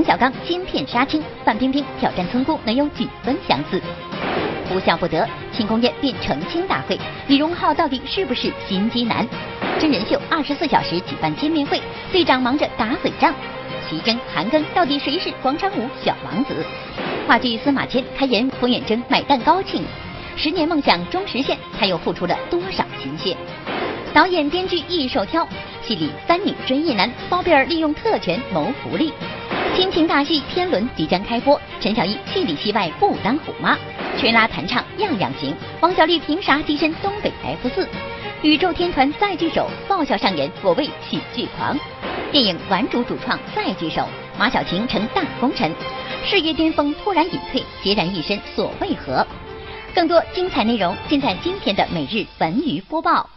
冯小刚金片杀青，范冰冰挑战村姑能有几分相似？不笑不得，庆功宴变澄清大会，李荣浩到底是不是心机男？真人秀二十四小时举办见面会，队长忙着打嘴仗。徐峥、韩庚到底谁是广场舞小王子？话剧司马迁开演冯远征买蛋糕庆，十年梦想终实现，他又付出了多少心血？导演编剧一手挑，戏里三女追一男，包贝尔利用特权谋福利。亲情大戏《天伦》即将开播，陈小艺戏里戏外不当虎妈，吹拉弹唱样样行。王小利凭啥跻身东北 F 四？宇宙天团再聚首，爆笑上演我为喜剧狂。电影《顽主》主创再聚首，马小晴成大功臣，事业巅峰突然隐退，孑然一身，所为何？更多精彩内容尽在今天的每日文娱播报。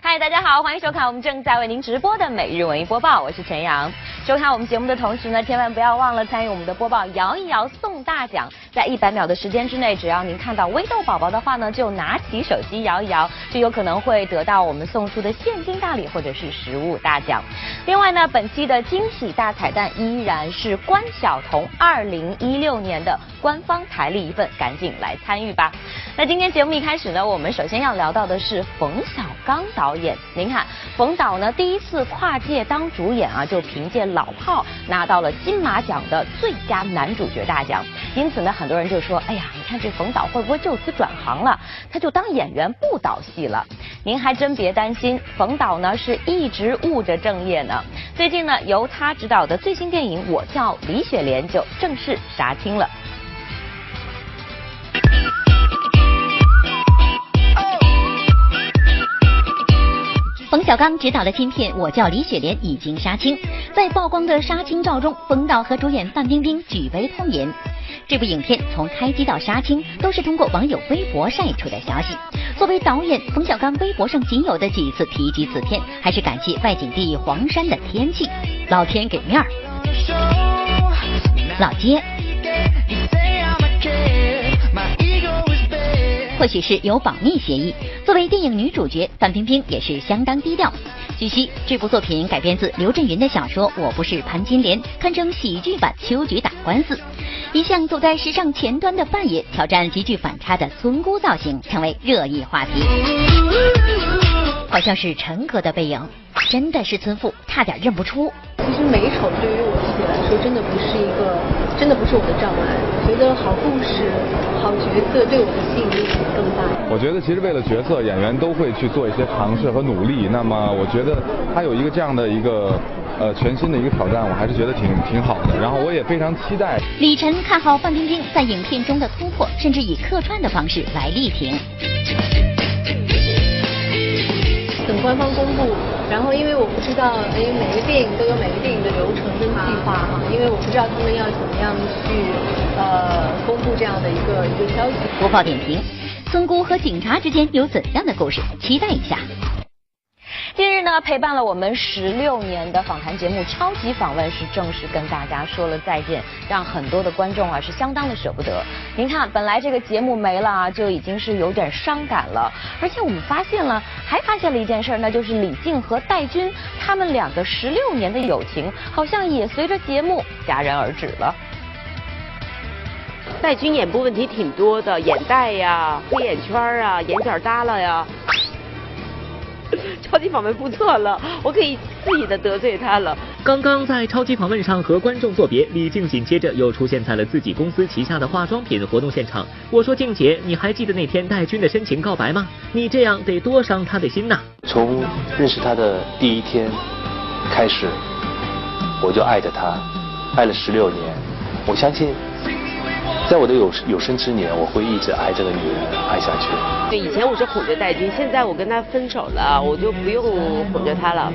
嗨，大家好，欢迎收看我们正在为您直播的每日文艺播报，我是陈阳。收看我们节目的同时呢，千万不要忘了参与我们的播报，摇一摇送大奖。在一百秒的时间之内，只要您看到微豆宝宝的话呢，就拿起手机摇一摇，就有可能会得到我们送出的现金大礼或者是实物大奖。另外呢，本期的惊喜大彩蛋依然是关晓彤二零一六年的官方台历一份，赶紧来参与吧。那今天节目一开始呢，我们首先要聊到的是冯小刚导导演。您看，冯导呢第一次跨界当主演啊，就凭借《老炮》拿到了金马奖的最佳男主角大奖。因此呢，很多人就说，哎呀，你看这冯导会不会就此转行了？他就当演员不导戏了？您还真别担心，冯导呢是一直务着正业呢。最近呢，由他执导的最新电影《我叫李雪莲》就正式杀青了。冯小刚执导的新片《我叫李雪莲》已经杀青，在曝光的杀青照中，冯导和主演范冰冰举杯痛饮。这部影片从开机到杀青都是通过网友微博晒出的消息。作为导演，冯小刚微博上仅有的几次提及此片，还是感谢外景地黄山的天气，老天给面儿。老街。或许是有保密协议。作为电影女主角，范冰冰也是相当低调。据悉，这部作品改编自刘震云的小说《我不是潘金莲》，堪称喜剧版《秋菊打官司》。一向走在时尚前端的范爷，挑战极具反差的村姑造型，成为热议话题。好像是陈哥的背影，真的是村妇，差点认不出。其实美丑对于我自己来说，真的不是一个，真的不是我的障碍。觉得好故事、好角色对我的吸引力更大。我觉得其实为了角色，演员都会去做一些尝试和努力。那么我觉得他有一个这样的一个呃全新的一个挑战，我还是觉得挺挺好的。然后我也非常期待。李晨看好范冰冰在影片中的突破，甚至以客串的方式来力挺。等官方公布，然后因为我不知道，因为，每个电影都有每个电影的流程跟计划哈，因为我不知道他们要怎么样去呃公布这样的一个一个消息。播报点评：村姑和警察之间有怎样的故事？期待一下。近日呢，陪伴了我们十六年的访谈节目《超级访问》是正式跟大家说了再见，让很多的观众啊是相当的舍不得。您看，本来这个节目没了啊，就已经是有点伤感了。而且我们发现了，还发现了一件事，那就是李静和戴军他们两个十六年的友情，好像也随着节目戛然而止了。戴军眼部问题挺多的，眼袋呀、黑眼圈啊、眼角耷拉呀。超级访问不错了，我可以肆意的得罪他了。刚刚在超级访问上和观众作别，李静紧接着又出现在了自己公司旗下的化妆品活动现场。我说静姐，你还记得那天戴军的深情告白吗？你这样得多伤他的心呐！从认识他的第一天开始，我就爱着他，爱了十六年。我相信。在我的有有生之年，我会一直爱这个女人，爱下去。对，以前我是哄着戴军，现在我跟他分手了，我就不用哄着他了。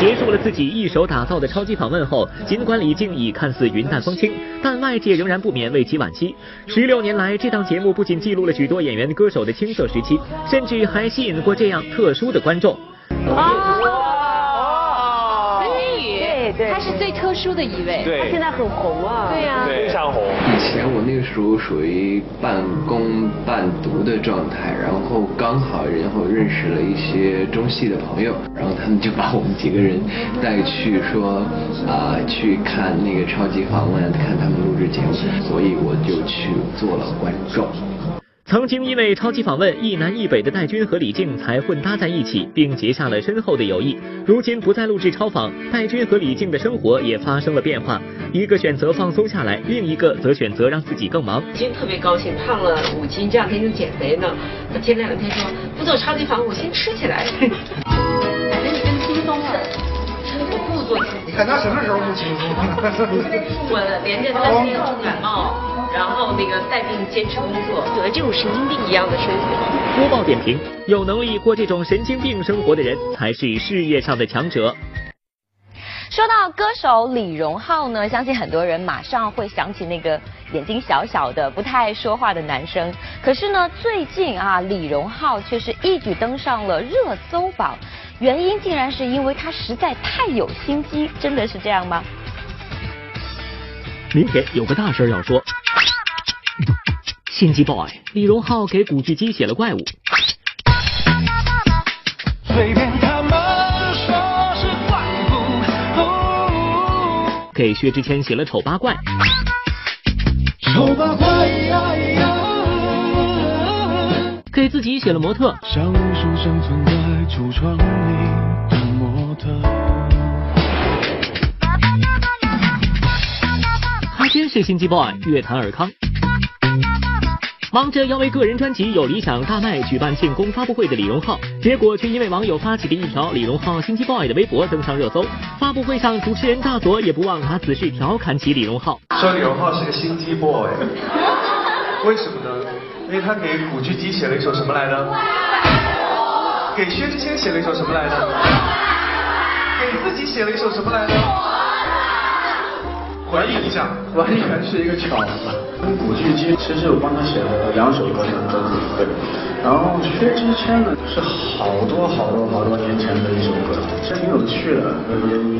结束了自己一手打造的超级访问后，尽管李静已看似云淡风轻，但外界仍然不免为其惋惜。十六年来，这档节目不仅记录了许多演员歌手的青涩时期，甚至还吸引过这样特殊的观众。啊，对对，他是最特殊。的一位。他现在很红啊。对呀。非常红。以前我那个时候属于半工半读的状态，然后刚好然后认识了一些中戏的朋友，然后他们就把我们几个人带去说啊、去看那个超级访问，看他们录制节目，所以我就去做了观众。曾经因为超级访问一南一北的戴军和李静才混搭在一起，并结下了深厚的友谊。如今不再录制超访，戴军和李静的生活也发生了变化，一个选择放松下来，另一个则选择让自己更忙。今天特别高兴，胖了五斤，这两天就减肥呢。他前两天说不做超级访，我先吃起来。你看他什么时候不轻松？我连着三天重感冒，然后那个带病坚持工作，得这种神经病一样的生活。播报点评：有能力过这种神经病生活的人，才是事业上的强者。说到歌手李荣浩呢，相信很多人马上会想起那个眼睛小小的、不太爱说话的男生。可是呢，最近啊，李荣浩却是一举登上了热搜榜，原因竟然是因为他实在太有心机，真的是这样吗？明天有个大事要说，心机 boy 李荣浩给古巨基写了怪物。随便他们说是怪物，给薛之谦写了丑八怪，丑八怪呀自己写了模特，像无数生存在橱窗里的模特。他真是心机 boy，乐坛尔康。忙着要为个人专辑《有理想》大卖举办庆功发布会的李荣浩，结果却因为网友发起的一条李荣浩心机 boy 的微博登上热搜。发布会上，主持人大佐也不忘拿此事调侃起李荣浩。说李荣浩是个心机 boy，为什么呢？因为他给古巨基写了一首什么来着？给薛之谦写了一首什么来着？给自己写了一首什么来着？回忆一下，完全是一个巧合。跟古巨基其实我帮他写了两首歌，两首歌。然后薛之谦呢是好多好多好多年前的一首歌，其实挺有趣的，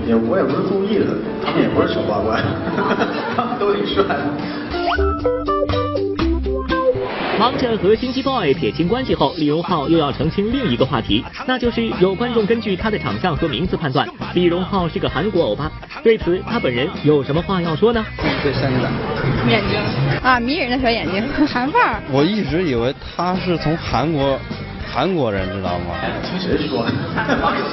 也也我也不是故意的，他们也不是丑八怪，他们都挺帅的。忙着和星际 boy 撇清关系后，李荣浩又要澄清另一个话题，那就是有观众根据他的长相和名字判断李荣浩是个韩国欧巴。对此，他本人有什么话要说呢？对，三个眼睛啊，迷人的小眼睛，韩范儿。我一直以为他是从韩国，韩国人，知道吗？听谁说的？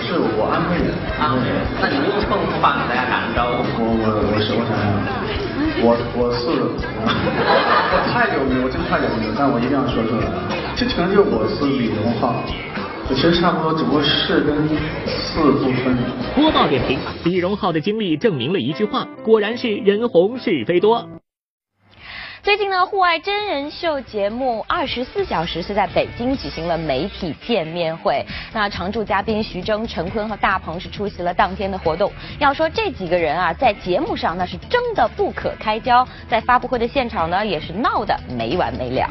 是我安徽人。安徽人，那你用称呼法给大家打声招呼。我我我是我想想。我我是我太有名，我真太有名了，但我一定要说出来。这成就我是李荣浩，其实差不多，只不过是跟四不分。播报点评：李荣浩的经历证明了一句话，果然是人红是非多。最近呢，户外真人秀节目《二十四小时》是在北京举行了媒体见面会。那常驻嘉宾徐峥、陈坤和大鹏是出席了当天的活动。要说这几个人啊，在节目上那是争得不可开交，在发布会的现场呢，也是闹得没完没了。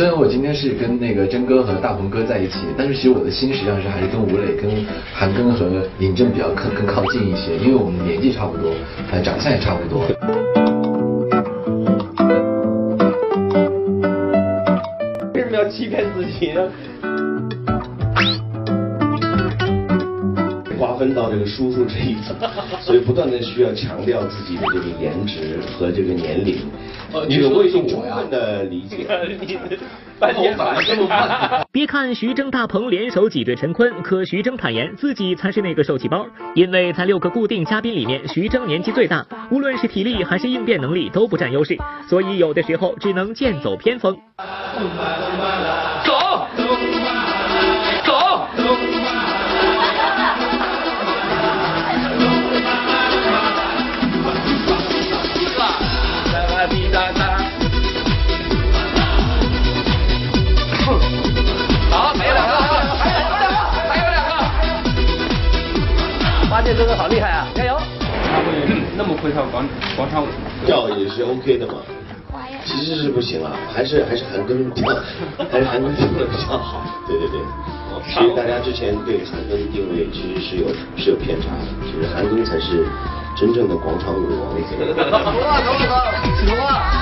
虽然我今天是跟那个真哥和大鹏哥在一起，但是其实我的心实际上是还是跟吴磊、跟韩庚和尹正比较更更靠近一些，因为我们年纪差不多，呃，长相也差不多。为什么要欺骗自己呢？划分到这个叔叔这一层，所以不断的需要强调自己的这个颜值和这个年龄。哦这个我已经充分的理解。别看徐峥、大鹏联手挤兑陈坤，可徐峥坦言自己才是那个受气包，因为在六个固定嘉宾里面，徐峥年纪最大，无论是体力还是应变能力都不占优势，所以有的时候只能剑走偏锋。八戒哥哥好厉害啊，加油！他会那么会跳广广场舞，跳也是 OK 的嘛。其实是不行啊，还是还是韩庚比较，还是韩庚跳的比较好。对对对，其实大家之前对韩庚定位其实是有是有偏差的，其实韩庚才是真正的广场舞王。走了走了走了。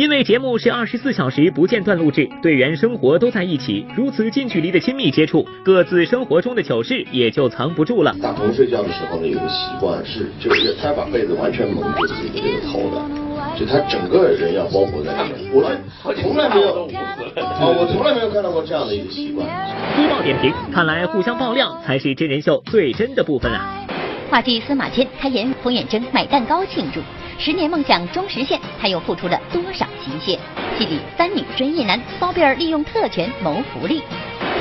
因为节目是二十四小时不间断录制，队员生活都在一起，如此近距离的亲密接触，各自生活中的糗事也就藏不住了。大鹏睡觉的时候呢，有个习惯是，就是他把被子完全蒙住自己的这个头的，就他整个人要包裹在里面。我从来没有，啊，我从来没有看到过这样的一个习惯。播报点评，看来互相爆料才是真人秀最真的部分啊。话剧司马迁开演，冯远征买蛋糕庆祝，十年梦想终实现，他又付出了多少心血？戏里三女追一男，包贝尔利用特权谋福利。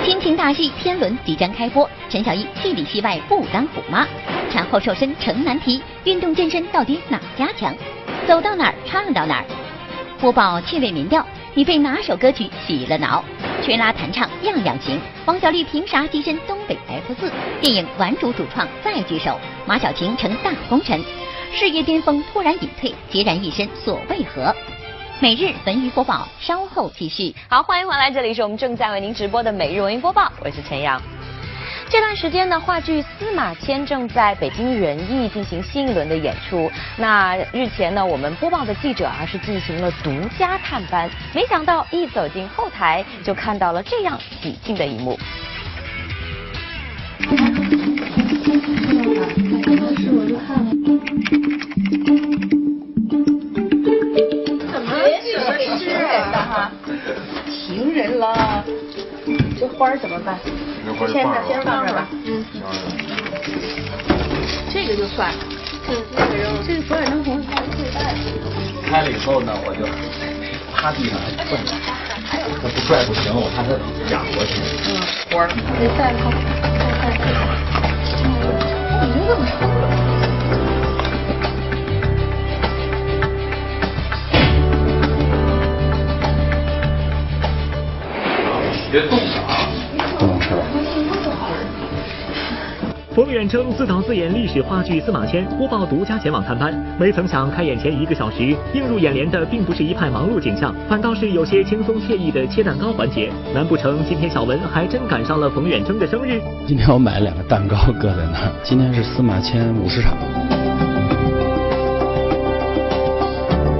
亲情大戏《天伦》即将开播，陈小艺戏里戏外不当虎妈，产后瘦身成难题，运动健身到底哪家强？走到哪儿唱到哪儿。播报趣味民调，你被哪首歌曲洗了脑？吹拉弹唱样样行。王小利凭啥跻身东北 F 四？电影《顽主》主创再聚首，马小晴成大功臣，事业巅峰突然隐退，孑然一身所为何？每日文娱播报，稍后继续。好，欢迎回来，这里是我们正在为您直播的每日文娱播报，我是陈阳。这段时间呢，话剧《司马迁》正在北京人艺进行新一轮的演出。那日前呢，我们播报的记者啊是进行了独家探班，没想到一走进后台就看到了这样喜庆的一幕。怎么情人的哈？情人了，这花儿怎么办？先放先放这吧。嗯。这个就算了。嗯，那个扔。这个佛眼灯红菜最大开了以后呢，我就趴地上还拽，他不拽不行，我怕他仰过去。嗯，花儿。你再放，再再。怎么这么长？别动啊！不能吃了。冯远征自导自演历史话剧《司马迁》，播报独家前往探班。没曾想开演前一个小时，映入眼帘的并不是一派忙碌景象，反倒是有些轻松惬意的切蛋糕环节。难不成今天小文还真赶上了冯远征的生日？今天我买了两个蛋糕搁在那儿。今天是司马迁五十场。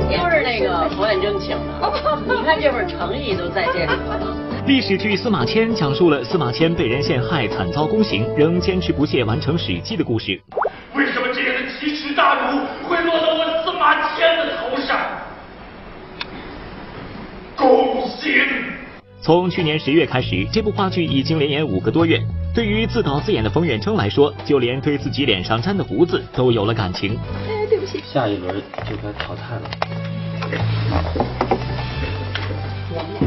都是那个冯远征请的，你看这份诚意都在这里了。历史剧《司马迁》讲述了司马迁被人陷害、惨遭宫刑，仍坚持不懈完成《史记》的故事。为什么这样的奇耻大辱会落到我司马迁的头上？宫刑！从去年十月开始，这部话剧已经连演五个多月。对于自导自演的冯远征来说，就连对自己脸上粘的胡子都有了感情。哎，对不起。下一轮就该淘汰了。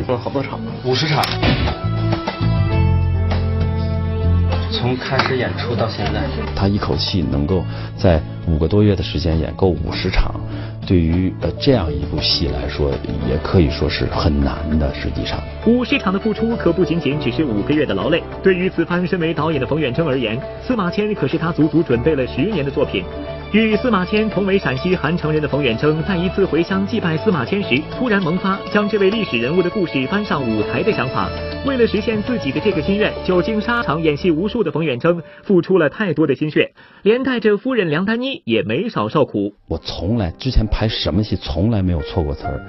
做了好多场，五十场。从开始演出到现在，他一口气能够在五个多月的时间演够五十场，对于呃这样一部戏来说，也可以说是很难的。实际上，五十场的付出可不仅仅只是五个月的劳累。对于此番身为导演的冯远征而言，司马迁可是他足足准备了十年的作品。与司马迁同为陕西韩城人的冯远征，在一次回乡祭拜司马迁时，突然萌发将这位历史人物的故事搬上舞台的想法。为了实现自己的这个心愿，久经沙场演戏无数的冯远征，付出了太多的心血，连带着夫人梁丹妮也没少受苦。我从来之前拍什么戏，从来没有错过词儿，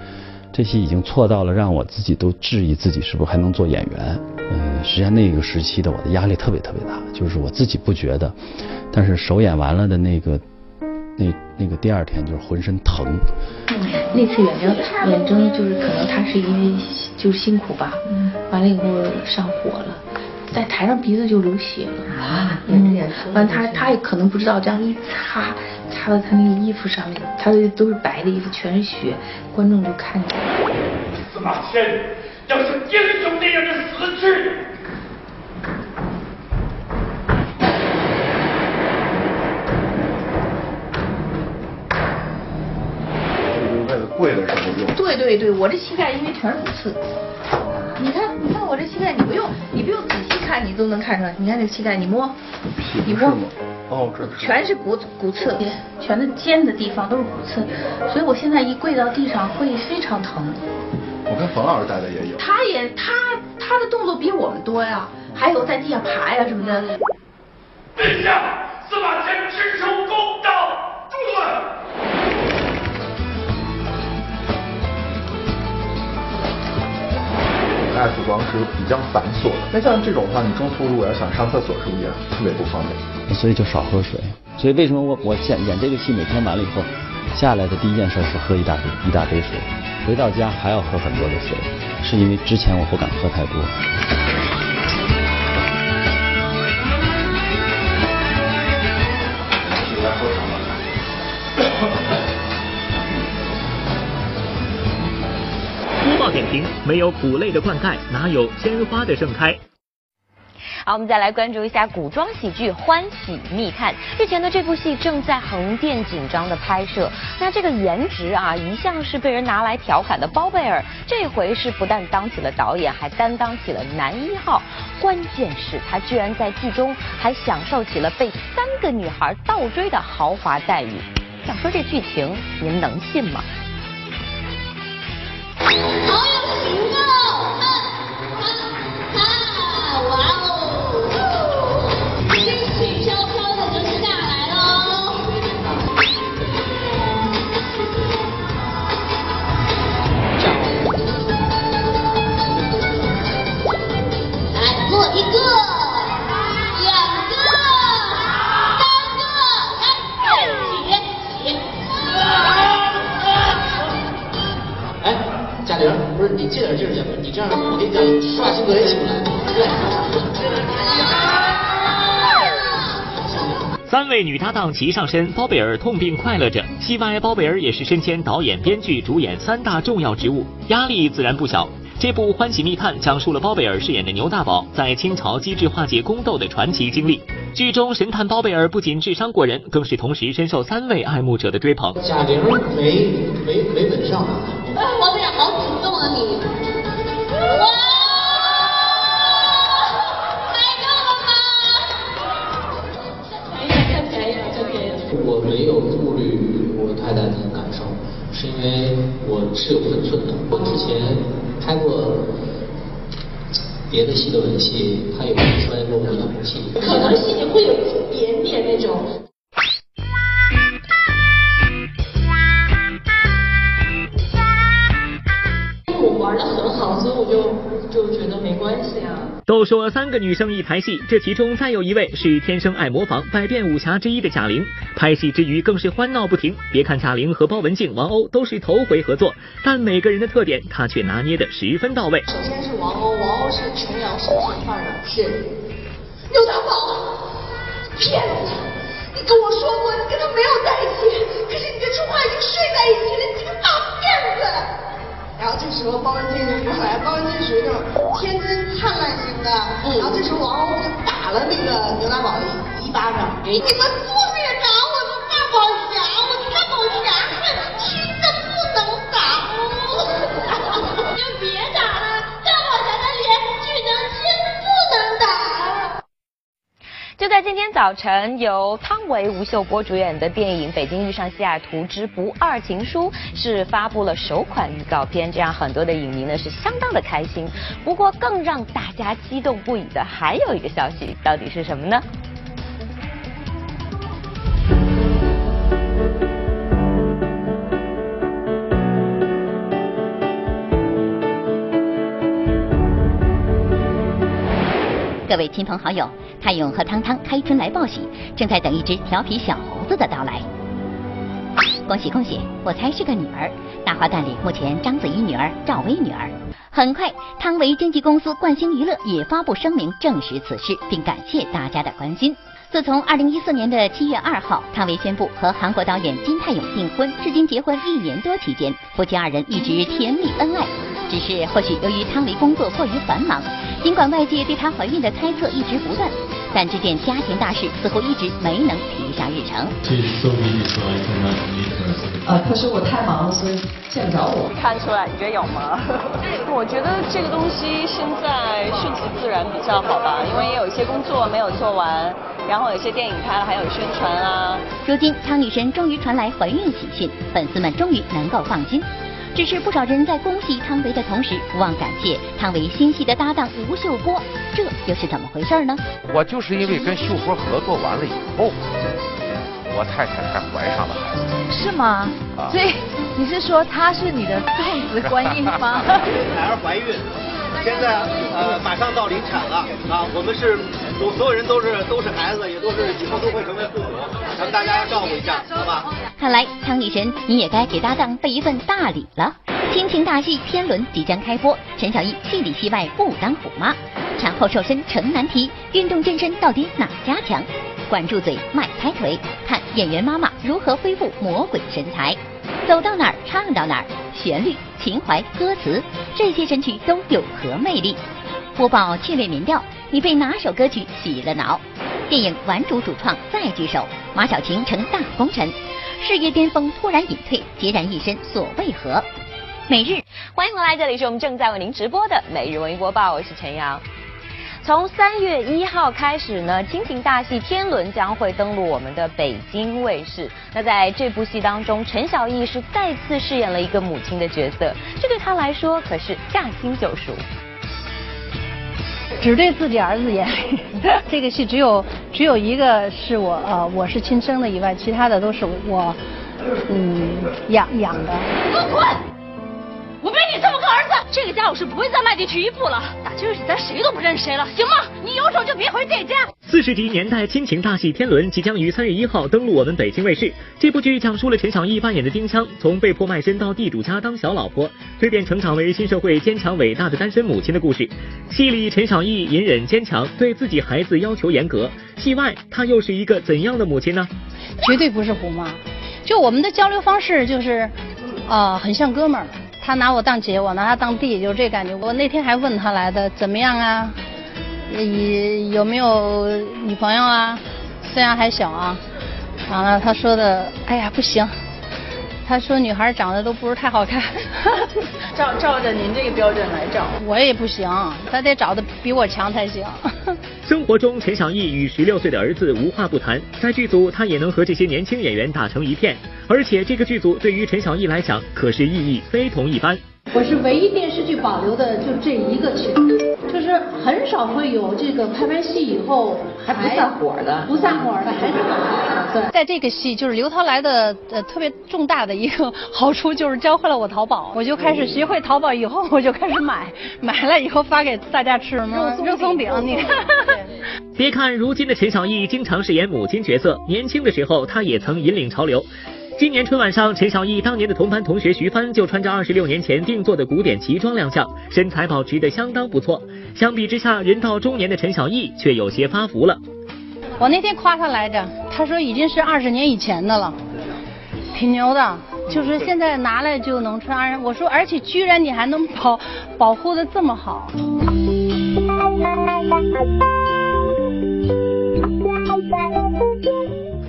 这戏已经错到了让我自己都质疑自己是不是还能做演员。嗯，实际上那个时期的我的压力特别特别大，就是我自己不觉得，但是首演完了的那个。那那个第二天就是浑身疼。那次远征远征就是可能他是因为就是辛苦吧，完了以后上火了，在台上鼻子就流血了啊。嗯，完他他也可能不知道，这样一擦擦到他那个衣服上面，他的都是白的衣服，全是血，观众就看见了。司马迁要像英雄那样的死去。跪的时候用。对对对，我这膝盖因为全是骨刺。你看，你看我这膝盖，你不用你不用仔细看，你都能看出来。你看这膝盖，你摸，你摸，哦，这全是骨骨刺，全的尖的地方都是骨刺，所以我现在一跪到地上会非常疼。我跟冯老师待的也有。他也他他的动作比我们多呀，还有在地上爬呀什么的。陛下，司马迁只求爱服装是比较繁琐的，那像这种的话，你中途如果要想上厕所，是不是也特别不方便？所以就少喝水。所以为什么我我演演这个戏，每天完了以后，下来的第一件事是喝一大杯一大杯水，回到家还要喝很多的水，是因为之前我不敢喝太多。点评：没有苦累的灌溉，哪有鲜花的盛开？好，我们再来关注一下古装喜剧《欢喜密探》。日前的这部戏正在横店紧张的拍摄。那这个颜值啊，一向是被人拿来调侃的包贝尔，这回是不但当起了导演，还担当起了男一号。关键是，他居然在剧中还享受起了被三个女孩倒追的豪华待遇。想说这剧情，您能信吗？这样，我跟你讲，也起不来。三位女搭档齐上身，包贝尔痛并快乐着。戏外，包贝尔也是身兼导演、编剧、主演三大重要职务，压力自然不小。这部《欢喜密探》讲述了包贝尔饰演的牛大宝在清朝机智化解宫斗的传奇经历。剧中神探包贝尔不仅智商过人，更是同时深受三位爱慕者的追捧。贾玲没没没吻上啊。哎，王贝尔好主动啊你！哇猜到了吗太便宜了太便我没有顾虑我太太的感受是因为我是有分寸的。我之前拍过别的戏的吻戏他有摔过我的东西可能心里会有一点点那种都说三个女生一台戏，这其中再有一位是天生爱模仿、百变武侠之一的贾玲。拍戏之余更是欢闹不停。别看贾玲和包文婧、王鸥都是头回合作，但每个人的特点她却拿捏的十分到位。首先是王鸥，王鸥是琼瑶神仙范儿的，是刘大宝，骗子！你跟我说过你跟他没有在一起，可是你跟春花已经睡在一起了，你这个大骗子！然后这时候包文婧就过来，包文婧属于那种天真灿烂型的，然后这时候王鸥就打了那个牛大宝一巴掌，你们不许打我的大宝侠，我的大宝侠是亲的不能打。就别打了，大宝侠的脸只能亲不能打。就在今天早晨，由汤唯、吴秀波主演的电影《北京遇上西雅图之不二情书》是发布了首款预告片，这让很多的影迷呢是相当的开心。不过，更让大家激动不已的还有一个消息，到底是什么呢？各位亲朋好友，泰勇和汤汤开春来报喜，正在等一只调皮小猴子的到来。恭喜恭喜，我猜是个女儿。大花旦里目前章子怡女儿、赵薇女儿。很快，汤唯经纪公司冠星娱乐也发布声明证实此事，并感谢大家的关心。自从二零一四年的七月二号，汤唯宣布和韩国导演金泰勇订婚，至今结婚一年多期间，夫妻二人一直甜蜜恩爱。只是或许由于汤唯工作过于繁忙，尽管外界对她怀孕的猜测一直不断，但这件家庭大事似乎一直没能提上日程。呃，可是我太忙了，所以见不着我。看出来，你觉得有吗？我觉得这个东西现在顺其自然比较好吧，因为也有一些工作没有做完，然后有些电影拍了，还有宣传啊。如今汤女神终于传来怀孕喜讯，粉丝们终于能够放心。只是不少人在恭喜汤唯的同时，不忘感谢汤唯新戏的搭档吴秀波，这又是怎么回事呢？我就是因为跟秀波合作完了以后，我太太才怀上了孩子。是吗？啊所以你是说她是你的送子观音吗？孩儿怀孕，现在呃马上到临产了啊，我们是我所有人都是都是孩子，也都是以后都会成为父母，咱们大家要照顾一下，好吧？看来汤女神你也该给搭档备一份大礼了。亲情大戏《天伦》即将开播，陈小艺戏里戏外不当虎妈，产后瘦身成难题，运动健身到底哪家强？管住嘴，迈开腿，看演员妈妈如何恢复魔鬼身材。走到哪儿唱到哪儿，旋律、情怀、歌词，这些神曲都有何魅力？播报趣味民调，你被哪首歌曲洗了脑？电影《顽主》主创再聚首，马小晴成大功臣，事业巅峰突然隐退，孑然一身，所为何？每日欢迎回来，这里是我们正在为您直播的每日文艺播报，我是陈阳。从三月一号开始呢，亲情大戏《天伦》将会登陆我们的北京卫视。那在这部戏当中，陈小艺是再次饰演了一个母亲的角色，这对她来说可是驾轻就熟。只对自己儿子严厉。这个戏只有只有一个是我呃我是亲生的以外，其他的都是我嗯养养的。给我滚！我没你这么个儿子，这个家我是不会再迈进去一步了。打今儿起，咱谁都不认识谁了，行吗？你有种就别回这家。四十集年代亲情大戏《天伦》即将于三月一号登陆我们北京卫视。这部剧讲述了陈小艺扮演的丁香，从被迫卖身到地主家当小老婆，蜕变成长为新社会坚强伟大的单身母亲的故事。戏里陈小艺隐忍坚强，对自己孩子要求严格；戏外她又是一个怎样的母亲呢？绝对不是虎妈。就我们的交流方式就是，呃，很像哥们儿。他拿我当姐，我拿他当弟，就这感觉。我那天还问他来的怎么样啊？你有没有女朋友啊？虽然还小啊。完了，他说的，哎呀，不行。他说女孩长得都不是太好看。照照着您这个标准来找，我也不行，他得找的比我强才行。生活中，陈小艺与十六岁的儿子无话不谈，在剧组他也能和这些年轻演员打成一片，而且这个剧组对于陈小艺来讲可是意义非同一般。我是唯一电视剧保留的就这一个群，是很少会有这个拍完戏以后还不散伙的，不散伙的还是对。在这个戏就是刘涛来的呃特别重大的一个好处就是教会了我淘宝，我就开始学会淘宝以后我就开始买，买了以后发给大家吃吗，肉松饼，你看。别看如今的陈小艺经常饰演母亲角色，年轻的时候她也曾引领潮流。今年春晚上，陈小艺当年的同班同学徐帆就穿着二十六年前定做的古典旗装亮相，身材保持得相当不错。相比之下，人到中年的陈小艺却有些发福了。我那天夸他来着，他说已经是二十年以前的了，挺牛的。就是现在拿来就能穿，我说而且居然你还能保保护的这么好。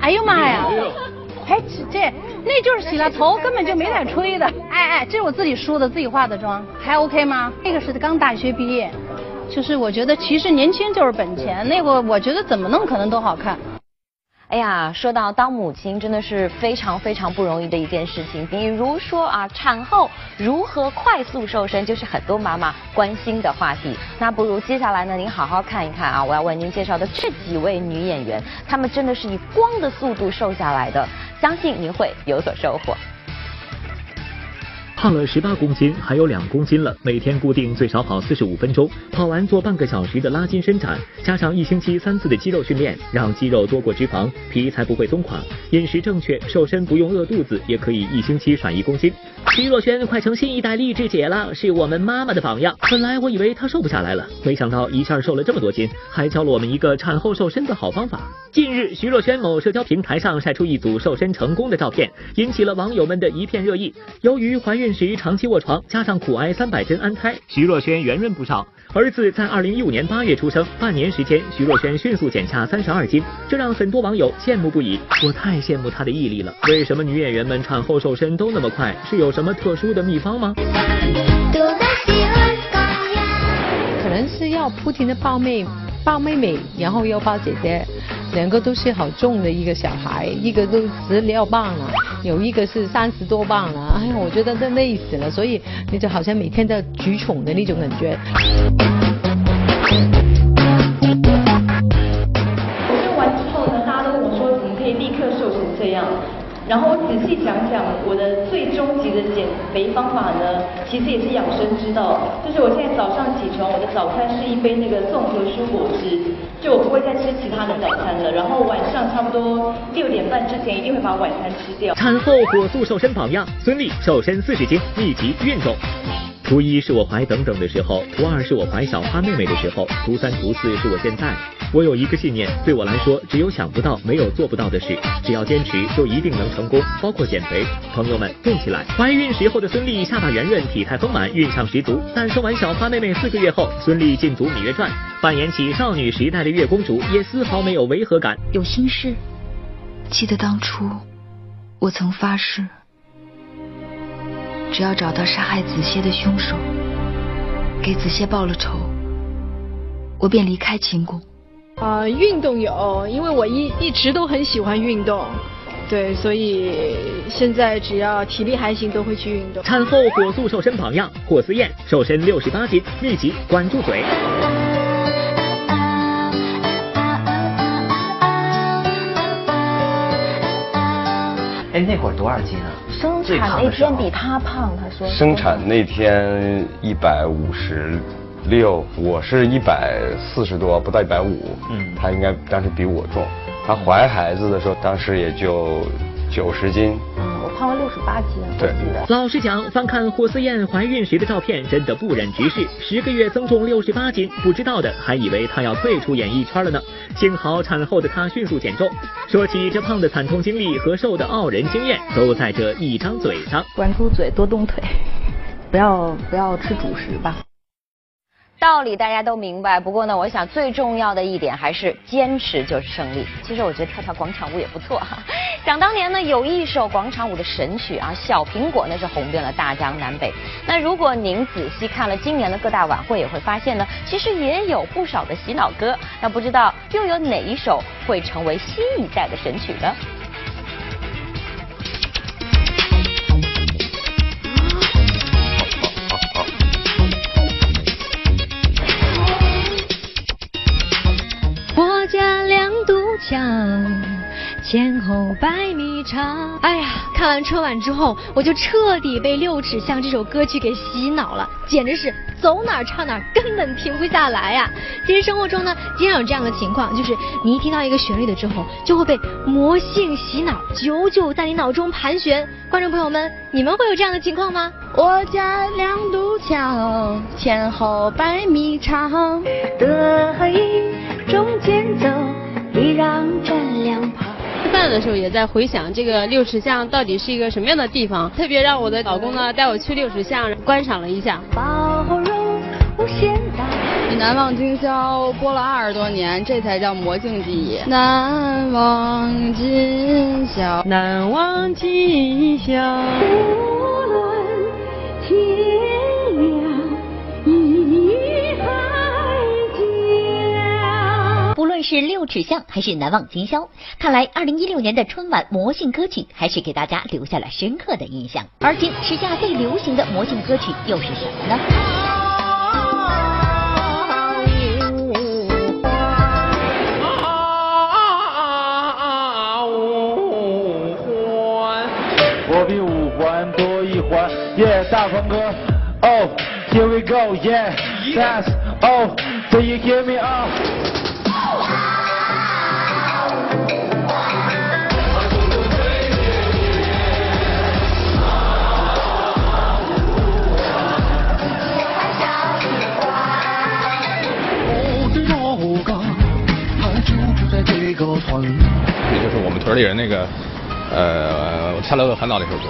哎呦妈呀！哎，这那就是洗了头，根本就没带吹的。哎哎，这是我自己梳的，自己化的妆，还 OK 吗？那个是刚大学毕业，就是我觉得其实年轻就是本钱，那个我觉得怎么弄可能都好看。哎呀，说到当母亲，真的是非常非常不容易的一件事情。比如说啊，产后如何快速瘦身，就是很多妈妈关心的话题。那不如接下来呢，您好好看一看啊，我要为您介绍的这几位女演员，她们真的是以光的速度瘦下来的，相信您会有所收获。胖了十八公斤，还有两公斤了。每天固定最少跑四十五分钟，跑完做半个小时的拉筋伸展，加上一星期三次的肌肉训练，让肌肉多过脂肪，皮才不会松垮。饮食正确，瘦身不用饿肚子，也可以一星期甩一公斤。徐若瑄快成新一代励志姐了，是我们妈妈的榜样。本来我以为她瘦不下来了，没想到一下瘦了这么多斤，还教了我们一个产后瘦身的好方法。近日，徐若瑄某社交平台上晒出一组瘦身成功的照片，引起了网友们的一片热议。由于怀孕时长期卧床，加上苦挨三百针安胎，徐若瑄圆润不少。儿子在二零一五年八月出生，半年时间，徐若瑄迅速减下三十二斤，这让很多网友羡慕不已。我太羡慕她的毅力了。为什么女演员们产后瘦身都那么快？是有什么特殊的秘方吗？可能是要不停的抱妹抱妹妹，然后又抱姐姐，两个都是好重的一个小孩，一个都十六磅了，有一个是三十多磅了，哎呀，我觉得都累死了，所以你就好像每天在举宠的那种感觉。然后我仔细想想，我的最终极的减肥方法呢，其实也是养生之道。就是我现在早上起床，我的早餐是一杯那个综合蔬果汁，就我不会再吃其他的早餐了。然后晚上差不多六点半之前一定会把晚餐吃掉。产后火速瘦身榜样，孙俪瘦身四十斤，密集运动。初一是我怀等等的时候，初二是我怀小花妹妹的时候，初三、初四是我现在。我有一个信念，对我来说，只有想不到，没有做不到的事。只要坚持，就一定能成功，包括减肥。朋友们，动起来！怀孕时候的孙俪下巴圆润，体态丰满，孕相十足。但生完小花妹妹四个月后，孙俪进组《芈月传》，扮演起少女时代的月公主，也丝毫没有违和感。有心事，记得当初我曾发誓。只要找到杀害子歇的凶手，给子歇报了仇，我便离开秦宫。啊，运动有，因为我一一直都很喜欢运动，对，所以现在只要体力还行，都会去运动。产后火速瘦身榜样，霍思燕瘦身六十八斤，秘籍管住嘴。哎，那会儿多少斤啊？生产那天比他胖，他说。生产那天一百五十六，我是一百四十多，不到一百五。嗯，他应该当时比我重。她怀孩子的时候，当时也就九十斤。嗯，我胖了六十八斤。对。老实讲，翻看霍思燕怀孕时的照片，真的不忍直视。十个月增重六十八斤，不知道的还以为她要退出演艺圈了呢。幸好产后的她迅速减重。说起这胖的惨痛经历和瘦的傲人经验，都在这一张嘴上。管住嘴，多动腿，不要不要吃主食吧。道理大家都明白，不过呢，我想最重要的一点还是坚持就是胜利。其实我觉得跳跳广场舞也不错哈。想当年呢，有一首广场舞的神曲啊，《小苹果》那是红遍了大江南北。那如果您仔细看了今年的各大晚会，也会发现呢，其实也有不少的洗脑歌。那不知道又有哪一首会成为新一代的神曲呢？堵墙，前后百米长。哎呀，看完春晚之后，我就彻底被《六尺巷》这首歌曲给洗脑了，简直是走哪儿唱哪儿，根本停不下来呀！其实生活中呢，经常有这样的情况，就是你一听到一个旋律的之后，就会被魔性洗脑，久久在你脑中盘旋。观众朋友们，你们会有这样的情况吗？我家两堵墙，前后百米长，得意中间走，礼让站两旁。吃饭的时候也在回想这个六尺巷到底是一个什么样的地方，特别让我的老公呢带我去六尺巷观赏了一下。包容无限大。难忘今宵播了二十多年，这才叫魔性记忆。难忘今宵，难忘今宵。是六尺巷还是难忘今宵，看来二零一六年的春晚魔性歌曲还是给大家留下了深刻的印象。而今时下最流行的魔性歌曲又是什么呢？我比五环多一环，Yeah，大鹏哥，Oh here we go，Yeah，That's Oh，Do you hear me？啊。这就是我们屯里人那个呃，跳楼有烦恼那首歌。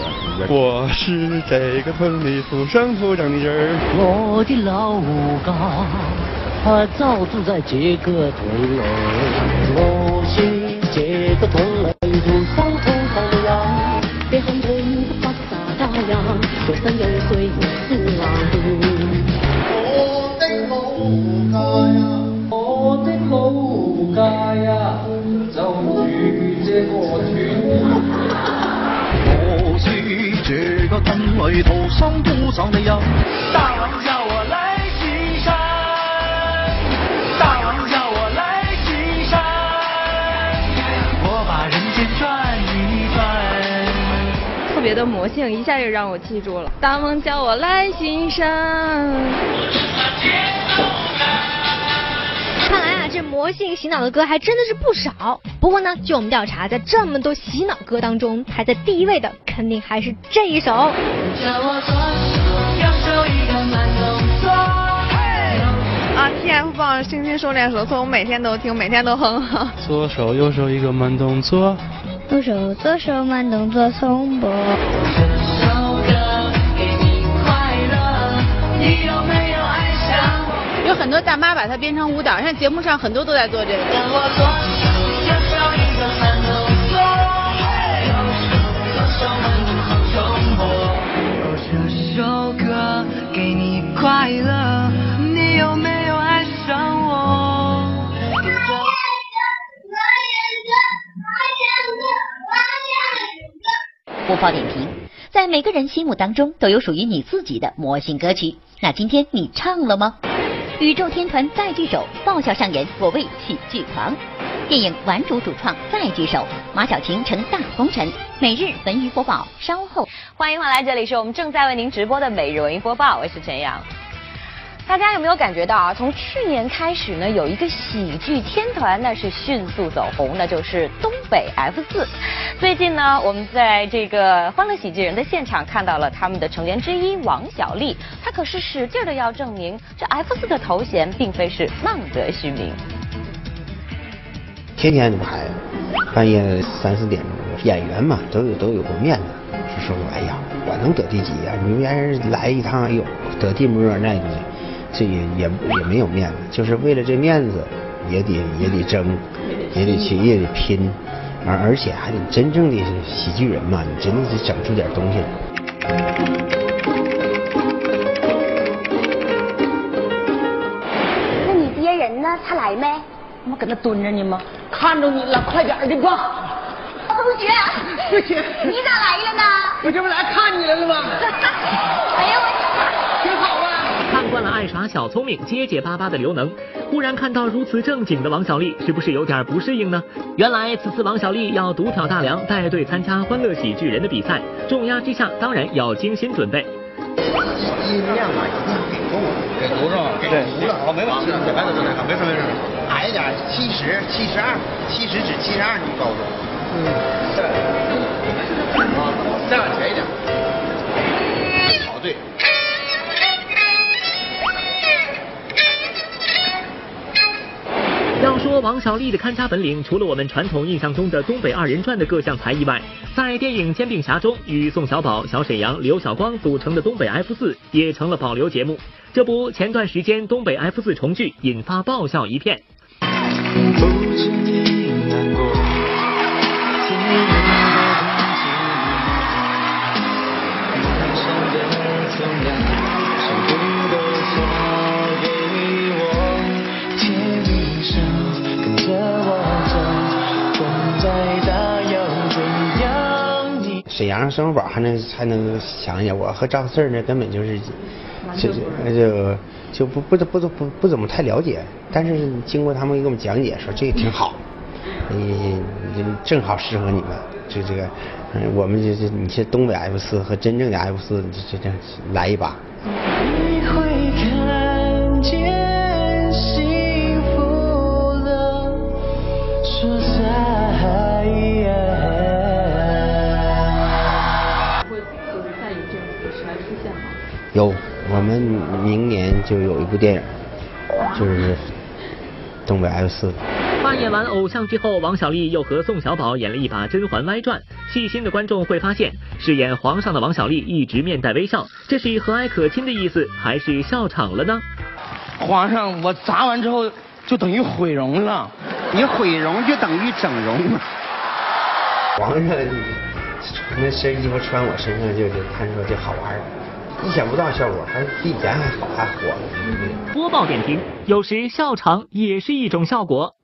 我是这个村里土生土长的人。我的老家，他早住在这个屯儿。我是这个屯儿土生土长的羊，别喊人不发大洋，有山有水有四郎。我的老家呀，这个屯。我是这个屯里土生土长的羊。大王叫我来西山，大王叫我来西山，我把人间转一转。特别的魔性，一下就让我记住了。大王叫我来西山。这魔性洗脑的歌还真的是不少。不过呢，据我们调查，在这么多洗脑歌当中，排在第一位的肯定还是这一首。叫我左手右手一个慢动作。啊，TF 棒《星星收敛手册》，我每天都听，每天都哼。左手右手一个慢动作。右手左手慢动作重播。很多大妈把它编成舞蹈，像节目上很多都在做这个。让我左手右手一个慢动作，右手左手慢动作重播。这首歌给你快乐，你有没有爱上我？播报点评，在每个人心目当中都有属于你自己的魔性歌曲。那今天你唱了吗？宇宙天团再聚首，爆笑上演我为喜剧狂。电影《顽主》主创再聚首，马小晴成大功臣。每日文娱播报，稍后欢迎回来，这里是我们正在为您直播的每日文娱播报，我是陈阳。大家有没有感觉到啊？从去年开始呢，有一个喜剧天团那是迅速走红，那就是东北 F 四。最近呢，我们在这个《欢乐喜剧人》的现场看到了他们的成员之一王小利，他可是使劲的要证明这 F 四的头衔并非是浪得虚名。天天就拍，半夜三四点钟，演员嘛都有都有个面子，就说哎呀，我能得第几呀、你们别人来一趟，哎呦，得第么那这也也也没有面子，就是为了这面子，也得也得争，也得去也得拼，而而且还得真正的喜剧人嘛，你真的得整出点东西来。那你爹人呢？他来没？我搁那蹲着呢吗？看着你了，快点的吧！同学，不行，你咋来了呢？我这不来看你来了吗？哎呀，我惯了爱耍小聪明、结结巴巴的刘能，忽然看到如此正经的王小利，是不是有点不适应呢？原来此次王小利要独挑大梁，带队参加《欢乐喜剧人》的比赛，重压之下当然要精心准备。音量啊，一定要给够，给足是吧？给足了，好，没问题，小孩子都在看，没事没事。矮一点，七十、七十二、七十指七十二，你告诉我。嗯，再啊，再往前一点。王小利的看家本领，除了我们传统印象中的东北二人转的各项才艺外，在电影《煎饼侠》中与宋小宝、小沈阳、刘晓光组成的东北 F 四也成了保留节目。这不，前段时间东北 F 四重聚，引发爆笑一片。沈阳、申宝还能还能想一想，我和赵四儿呢根本就是就就就不不不不不不怎么太了解，但是经过他们给我们讲解说这个挺好，你你正好适合你们，就这个，嗯，我们这这你是东北 F 四和真正的 F 四，这这这来一把。有，我们明年就有一部电影，就是东北 F 四。扮演完偶像之后，王小利又和宋小宝演了一把《甄嬛歪传》，细心的观众会发现，饰演皇上的王小利一直面带微笑，这是和蔼可亲的意思，还是笑场了呢？皇上，我砸完之后就等于毁容了，你毁容就等于整容了。皇上，那身衣服穿我身上就就他说就好玩意想不到效果，还比以前还好还火。播报点评，有时笑场也是一种效果。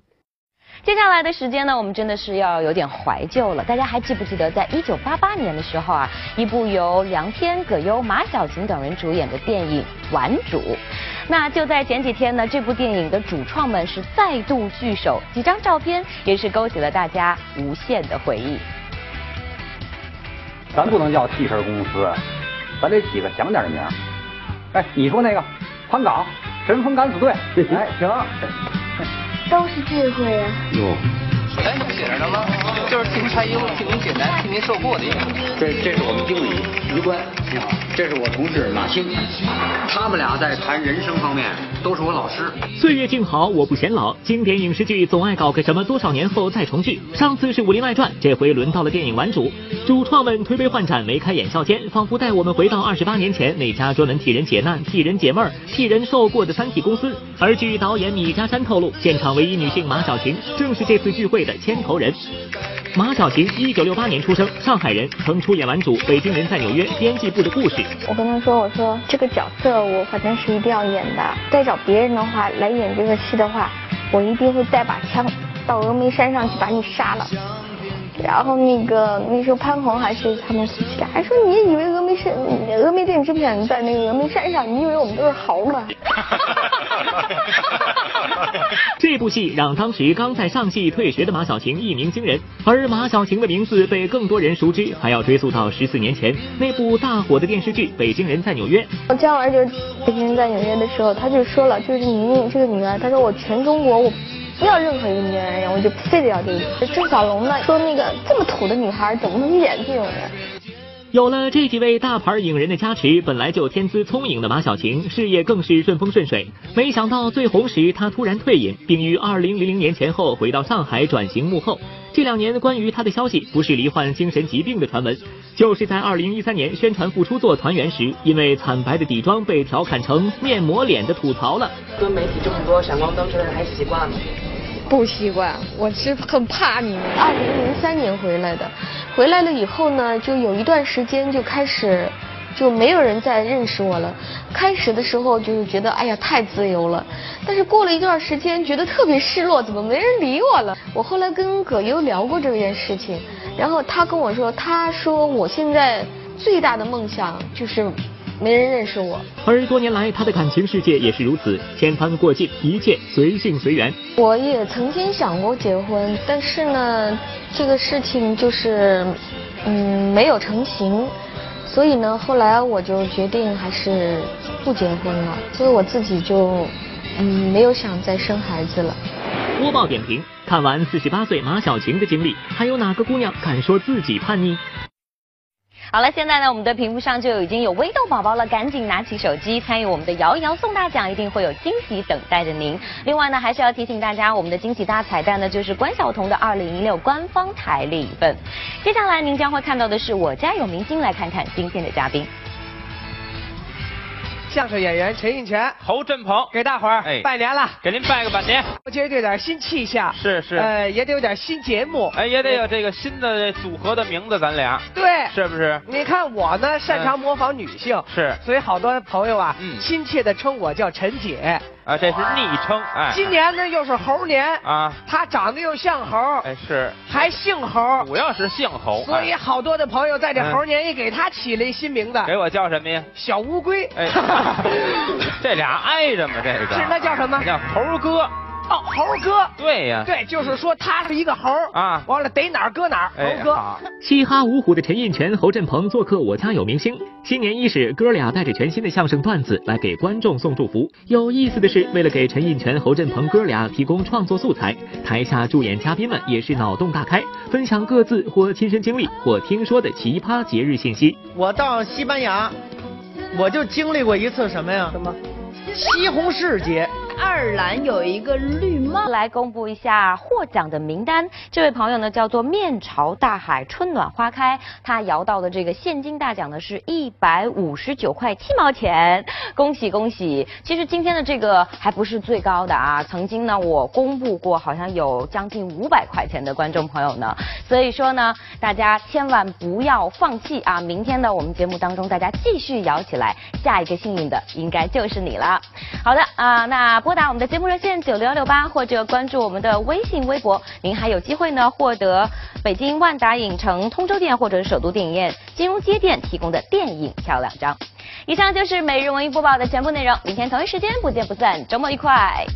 接下来的时间呢，我们真的是要有点怀旧了。大家还记不记得，在一九八八年的时候啊，一部由梁天、葛优、马晓晴等人主演的电影《顽主》。那就在前几天呢，这部电影的主创们是再度聚首，几张照片也是勾起了大家无限的回忆。咱不能叫替身公司，咱得起个响点的名哎，你说那个潘岗神风敢死队，哎，行。都是智慧啊！哟，哎，怎么写着呢吗？就是替您排忧，替您解难，替您受过的一个。这这是我们经理于官，你好，这是我同事马兴，他们俩在谈人生方面都是我老师。岁月静好，我不显老。经典影视剧总爱搞个什么多少年后再重聚，上次是《武林外传》，这回轮到了电影《顽主》。主创们推杯换盏，眉开眼笑间，仿佛带我们回到二十八年前那家专门替人解难、替人解闷儿、替人受过的三体公司。而据导演米家山透露，现场唯一女性马晓晴正是这次聚会的牵头人。马晓琴，一九六八年出生，上海人，曾出演《完组》《北京人在纽约》编辑部的故事。我跟他说：“我说这个角色我反正是一定要演的，再找别人的话来演这个戏的话，我一定会带把枪到峨眉山上去把你杀了。”然后那个那时候潘虹还是他们夫妻，还说你以为峨眉山峨眉电制片在那个峨眉山上，你以为我们都是猴吗？这部戏让当时刚在上戏退学的马晓晴一鸣惊人，而马晓晴的名字被更多人熟知，还要追溯到十四年前那部大火的电视剧《北京人在纽约》。我姜文就是《北京人在纽约》的时候，他就说了，就是宁宁这个女儿，他说我全中国我。不要任何一个女演员，我就非得要这个。郑晓龙呢说那个这么土的女孩怎么能演这种人？有了这几位大牌影人的加持，本来就天资聪颖的马晓晴事业更是顺风顺水。没想到最红时她突然退隐，并于二零零零年前后回到上海转型幕后。这两年关于她的消息，不是罹患精神疾病的传闻，就是在二零一三年宣传复出做《团员》时，因为惨白的底妆被调侃成面膜脸的吐槽了。跟媒体这么多闪光灯，之类的还习惯吗？不习惯，我是很怕你们。二零零三年回来的，回来了以后呢，就有一段时间就开始，就没有人再认识我了。开始的时候就是觉得，哎呀，太自由了。但是过了一段时间，觉得特别失落，怎么没人理我了？我后来跟葛优聊过这件事情，然后他跟我说，他说我现在最大的梦想就是。没人认识我，而多年来他的感情世界也是如此，千帆过尽，一切随性随缘。我也曾经想过结婚，但是呢，这个事情就是嗯没有成型，所以呢，后来我就决定还是不结婚了，所以我自己就嗯没有想再生孩子了。播报点评：看完四十八岁马小晴的经历，还有哪个姑娘敢说自己叛逆？好了，现在呢，我们的屏幕上就已经有微豆宝宝了，赶紧拿起手机参与我们的摇一摇送大奖，一定会有惊喜等待着您。另外呢，还是要提醒大家，我们的惊喜大彩蛋呢，就是关晓彤的二零一六官方台历一份。接下来您将会看到的是我家有明星，来看看今天的嘉宾。相声演员陈印泉、侯振鹏。给大伙儿拜年了，给您拜个晚年。我觉得有点新气象，是是，呃，也得有点新节目，哎，也得有这个新的组合的名字，咱俩。对，是不是？你看我呢，擅长模仿女性，是，所以好多朋友啊，亲切的称我叫陈姐。啊，这是昵称，哎，今年呢又是猴年啊，他长得又像猴，哎是，还姓猴，主要是姓猴，所以好多的朋友在这猴年也给他起了一新名字，给我叫什么呀？小乌龟，哎，这俩挨着吗？这个 是那叫什么？叫猴哥。哦，猴哥，对呀，对，就是说他是一个猴啊，完了逮哪儿搁哪儿，猴哥。嘻哈五虎的陈印泉、侯振鹏做客《我家有明星》，新年伊始，哥俩带着全新的相声段子来给观众送祝福。有意思的是，为了给陈印泉、侯振鹏哥俩提供创作素材，台下助演嘉宾们也是脑洞大开，分享各自或亲身经历或听说的奇葩节日信息。我到西班牙，我就经历过一次什么呀？什么？西红柿节。爱尔兰有一个绿帽。来公布一下获奖的名单，这位朋友呢叫做面朝大海，春暖花开，他摇到的这个现金大奖呢是一百五十九块七毛钱，恭喜恭喜！其实今天的这个还不是最高的啊，曾经呢我公布过，好像有将近五百块钱的观众朋友呢，所以说呢，大家千万不要放弃啊！明天呢我们节目当中大家继续摇起来，下一个幸运的应该就是你了。好的啊，那拨打我们的节目热线九六幺六八或者关注我们的微信微博，您还有机会呢获得北京万达影城通州店或者首都电影院金融街店提供的电影票两张。以上就是每日文艺播报的全部内容，明天同一时间不见不散，周末愉快。